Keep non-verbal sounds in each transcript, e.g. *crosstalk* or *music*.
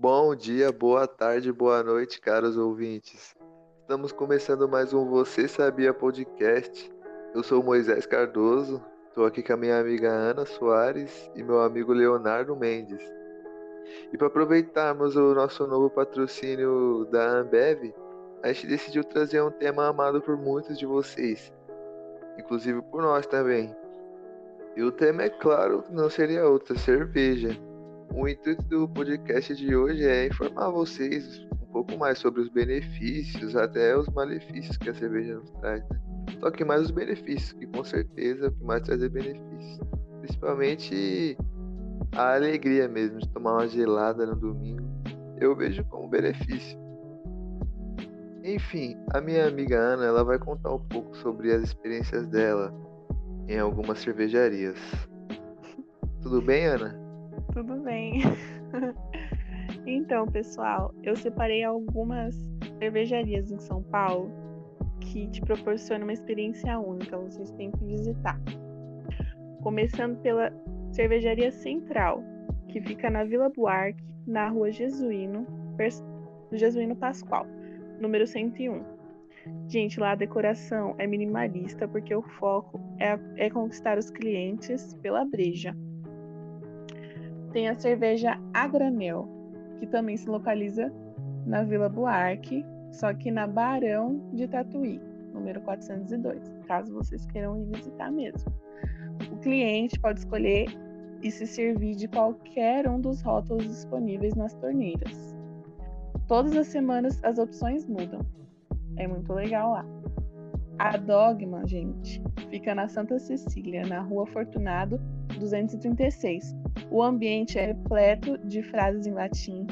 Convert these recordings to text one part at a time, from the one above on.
Bom dia, boa tarde, boa noite, caros ouvintes. Estamos começando mais um Você Sabia Podcast. Eu sou Moisés Cardoso, estou aqui com a minha amiga Ana Soares e meu amigo Leonardo Mendes. E para aproveitarmos o nosso novo patrocínio da Ambev, a gente decidiu trazer um tema amado por muitos de vocês, inclusive por nós também. E o tema, é claro, não seria outra, cerveja. O intuito do podcast de hoje é informar vocês um pouco mais sobre os benefícios, até os malefícios que a cerveja nos traz. Né? Só que mais os benefícios, que com certeza o que mais traz é benefícios. Principalmente a alegria mesmo de tomar uma gelada no domingo. Eu vejo como benefício. Enfim, a minha amiga Ana, ela vai contar um pouco sobre as experiências dela em algumas cervejarias. Tudo bem, Ana? Tudo bem. *laughs* então, pessoal, eu separei algumas cervejarias em São Paulo que te proporcionam uma experiência única, vocês têm que visitar. Começando pela Cervejaria Central, que fica na Vila Buarque, na Rua Jesuíno, Jesuíno Pascoal número 101. Gente, lá a decoração é minimalista porque o foco é, é conquistar os clientes pela breja. Tem a cerveja a granel, que também se localiza na Vila Buarque, só que na Barão de Tatuí, número 402, caso vocês queiram ir visitar mesmo. O cliente pode escolher e se servir de qualquer um dos rótulos disponíveis nas torneiras. Todas as semanas as opções mudam. É muito legal lá. A Dogma, gente, fica na Santa Cecília, na Rua Fortunado 236. O ambiente é repleto de frases em latim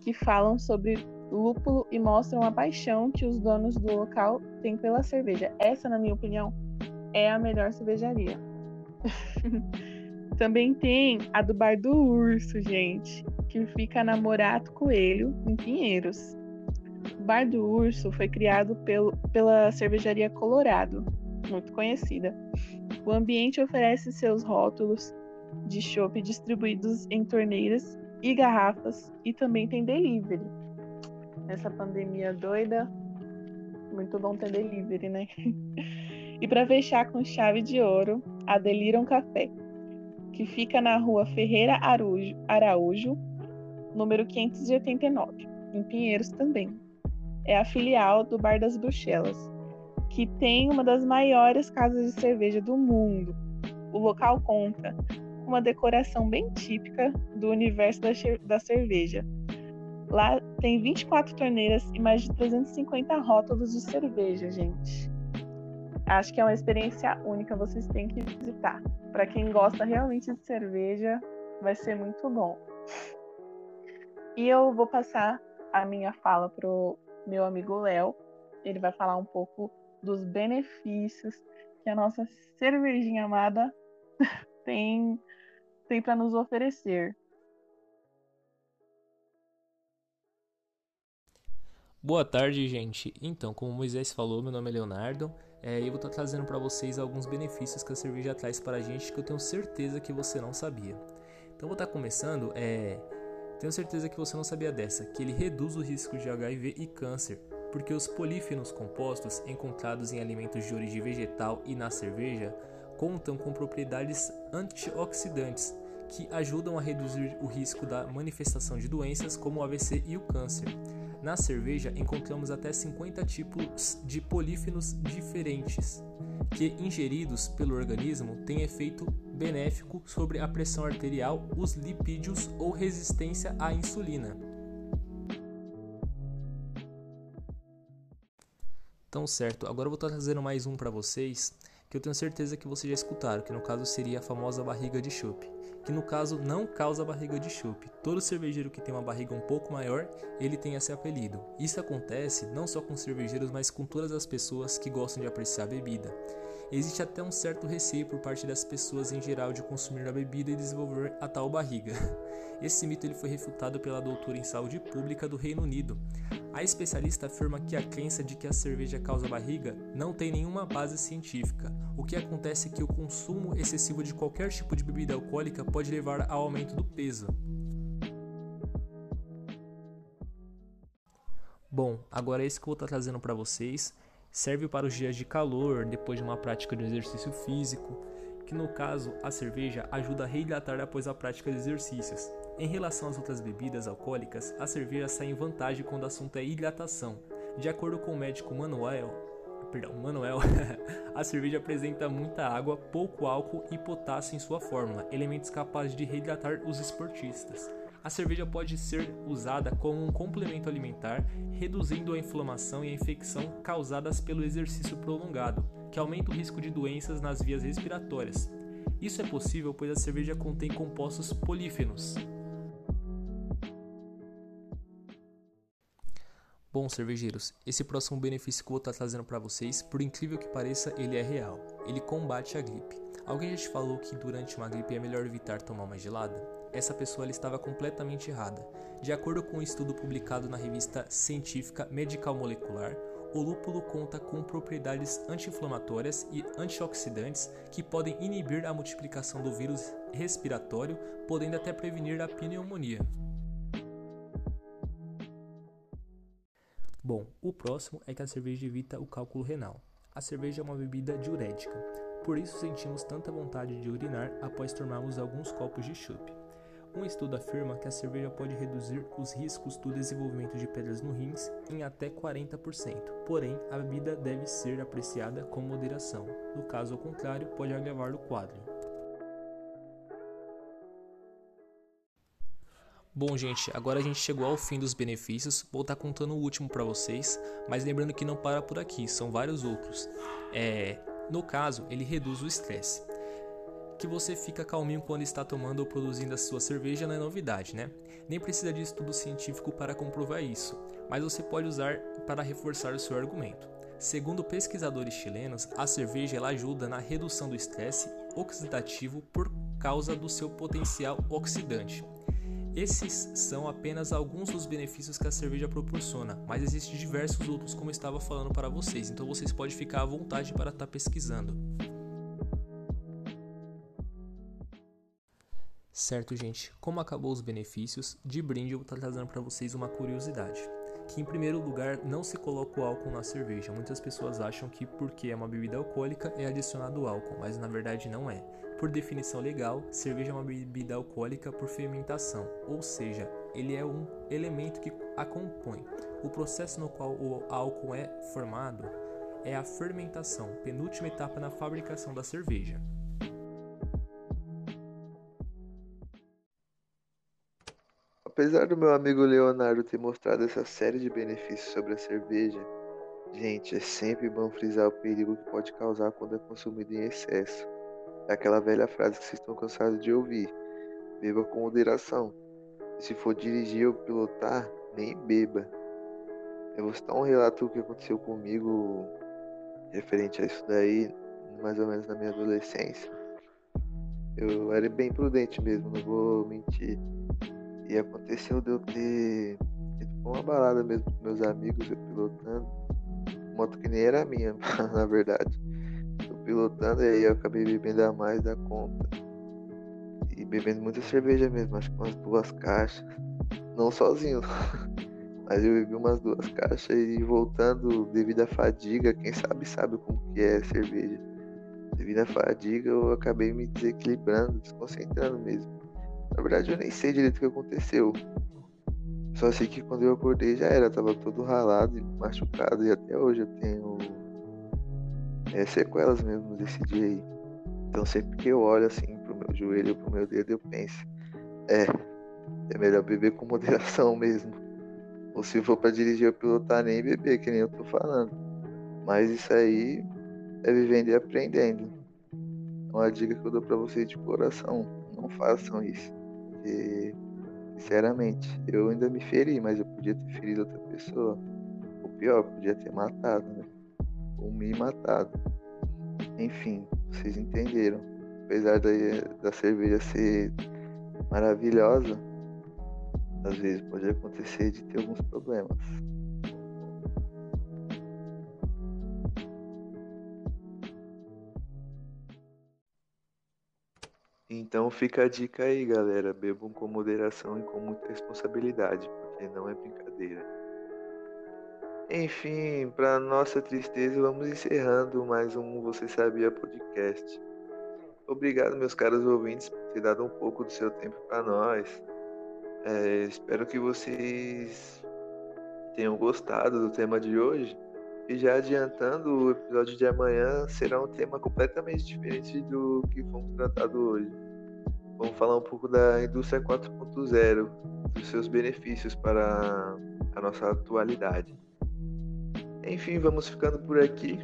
que falam sobre lúpulo e mostram a paixão que os donos do local têm pela cerveja. Essa, na minha opinião, é a melhor cervejaria. *laughs* Também tem a do Bar do Urso, gente que fica na Morato Coelho, em Pinheiros. Bar do Urso foi criado pelo, pela cervejaria Colorado, muito conhecida. O ambiente oferece seus rótulos de chopp distribuídos em torneiras e garrafas e também tem delivery. Nessa pandemia doida, muito bom ter delivery, né? *laughs* e para fechar com chave de ouro, a Deliram Café, que fica na rua Ferreira Araújo, Araújo número 589, em Pinheiros também. É a filial do Bar das Bruxelas, que tem uma das maiores casas de cerveja do mundo. O local conta uma decoração bem típica do universo da, da cerveja. Lá tem 24 torneiras e mais de 350 rótulos de cerveja, gente. Acho que é uma experiência única, vocês têm que visitar. Para quem gosta realmente de cerveja, vai ser muito bom. E eu vou passar a minha fala pro meu amigo Léo. Ele vai falar um pouco dos benefícios que a nossa cervejinha amada *laughs* tem, tem para nos oferecer. Boa tarde, gente. Então, como o Moisés falou, meu nome é Leonardo. É, eu vou estar trazendo para vocês alguns benefícios que a cerveja traz para a gente que eu tenho certeza que você não sabia. Então, vou estar começando é, tenho certeza que você não sabia dessa, que ele reduz o risco de HIV e câncer, porque os polífenos compostos encontrados em alimentos de origem vegetal e na cerveja contam com propriedades antioxidantes que ajudam a reduzir o risco da manifestação de doenças como o AVC e o câncer. Na cerveja encontramos até 50 tipos de polífenos diferentes, que ingeridos pelo organismo têm efeito benéfico sobre a pressão arterial, os lipídios ou resistência à insulina. Então, certo, agora eu vou estar trazendo mais um para vocês que eu tenho certeza que vocês já escutaram, que no caso seria a famosa barriga de chope, que no caso não causa barriga de chope. Todo cervejeiro que tem uma barriga um pouco maior, ele tem esse apelido. Isso acontece não só com cervejeiros, mas com todas as pessoas que gostam de apreciar a bebida. Existe até um certo receio por parte das pessoas em geral de consumir a bebida e desenvolver a tal barriga. *laughs* Esse mito ele foi refutado pela doutora em saúde pública do Reino Unido. A especialista afirma que a crença de que a cerveja causa barriga não tem nenhuma base científica. O que acontece é que o consumo excessivo de qualquer tipo de bebida alcoólica pode levar ao aumento do peso. Bom, agora esse que eu vou estar trazendo para vocês serve para os dias de calor, depois de uma prática de exercício físico, que no caso a cerveja ajuda a reidratar após a prática de exercícios. Em relação às outras bebidas alcoólicas, a cerveja sai em vantagem quando o assunto é hidratação. De acordo com o médico Manuel, perdão, Manuel, *laughs* a cerveja apresenta muita água, pouco álcool e potássio em sua fórmula, elementos capazes de reidratar os esportistas. A cerveja pode ser usada como um complemento alimentar, reduzindo a inflamação e a infecção causadas pelo exercício prolongado, que aumenta o risco de doenças nas vias respiratórias. Isso é possível pois a cerveja contém compostos polífenos, Bom, cervejeiros, esse próximo benefício que eu vou estar trazendo para vocês, por incrível que pareça, ele é real. Ele combate a gripe. Alguém já te falou que durante uma gripe é melhor evitar tomar uma gelada? Essa pessoa estava completamente errada. De acordo com um estudo publicado na revista científica Medical Molecular, o lúpulo conta com propriedades anti-inflamatórias e antioxidantes que podem inibir a multiplicação do vírus respiratório, podendo até prevenir a pneumonia. Bom, o próximo é que a cerveja evita o cálculo renal. A cerveja é uma bebida diurética, por isso sentimos tanta vontade de urinar após tomarmos alguns copos de chopp. Um estudo afirma que a cerveja pode reduzir os riscos do desenvolvimento de pedras no rins em até 40%, porém a bebida deve ser apreciada com moderação, no caso ao contrário, pode agravar o quadro. Bom, gente, agora a gente chegou ao fim dos benefícios. Vou estar contando o último para vocês, mas lembrando que não para por aqui, são vários outros. É, no caso, ele reduz o estresse. Que você fica calminho quando está tomando ou produzindo a sua cerveja não é novidade, né? Nem precisa de estudo científico para comprovar isso, mas você pode usar para reforçar o seu argumento. Segundo pesquisadores chilenos, a cerveja ela ajuda na redução do estresse oxidativo por causa do seu potencial oxidante. Esses são apenas alguns dos benefícios que a cerveja proporciona, mas existem diversos outros como eu estava falando para vocês, então vocês podem ficar à vontade para estar pesquisando. Certo, gente, como acabou os benefícios, de brinde eu vou estar trazendo para vocês uma curiosidade. Que em primeiro lugar não se coloca o álcool na cerveja. Muitas pessoas acham que porque é uma bebida alcoólica é adicionado álcool, mas na verdade não é. Por definição legal, cerveja é uma bebida alcoólica por fermentação, ou seja, ele é um elemento que a compõe. O processo no qual o álcool é formado é a fermentação, penúltima etapa na fabricação da cerveja. Apesar do meu amigo Leonardo ter mostrado essa série de benefícios sobre a cerveja, gente, é sempre bom frisar o perigo que pode causar quando é consumido em excesso. É aquela velha frase que vocês estão cansados de ouvir: beba com moderação. Se for dirigir ou pilotar, nem beba. Eu vou citar um relato que aconteceu comigo referente a isso daí, mais ou menos na minha adolescência. Eu era bem prudente mesmo, não vou mentir. E aconteceu de eu ter pra uma balada mesmo com meus amigos, eu pilotando. Moto que nem era minha, *laughs* na verdade pilotando e aí eu acabei bebendo a mais da conta. E bebendo muita cerveja mesmo, acho que umas duas caixas. Não sozinho, *laughs* mas eu bebi umas duas caixas e voltando devido à fadiga, quem sabe sabe como que é cerveja. Devido à fadiga eu acabei me desequilibrando, desconcentrando mesmo. Na verdade eu nem sei direito o que aconteceu. Só sei que quando eu acordei já era, tava todo ralado e machucado e até hoje eu tenho é, sequelas mesmo desse dia aí. Então sempre que eu olho assim pro meu joelho, pro meu dedo, eu penso, é, é melhor beber com *laughs* moderação mesmo. Ou se for para dirigir ou pilotar, nem beber, que nem eu tô falando. Mas isso aí é vivendo e aprendendo. Uma dica que eu dou para vocês de coração, não façam isso. Porque, sinceramente, eu ainda me feri, mas eu podia ter ferido outra pessoa. O pior, podia ter matado, né? ou me matado. Enfim, vocês entenderam. Apesar da, da cerveja ser maravilhosa, às vezes pode acontecer de ter alguns problemas. Então fica a dica aí, galera. Bebam com moderação e com muita responsabilidade, porque não é brincadeira. Enfim, para nossa tristeza, vamos encerrando mais um Você Sabia podcast. Obrigado, meus caros ouvintes, por ter dado um pouco do seu tempo para nós. É, espero que vocês tenham gostado do tema de hoje. E já adiantando, o episódio de amanhã será um tema completamente diferente do que fomos tratado hoje. Vamos falar um pouco da indústria 4.0, dos seus benefícios para a nossa atualidade. Enfim, vamos ficando por aqui.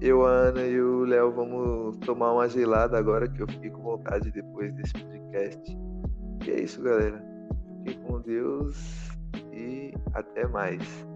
Eu, a Ana e o Léo vamos tomar uma gelada agora que eu fiquei com vontade depois desse podcast. E é isso, galera. Fiquem com Deus e até mais.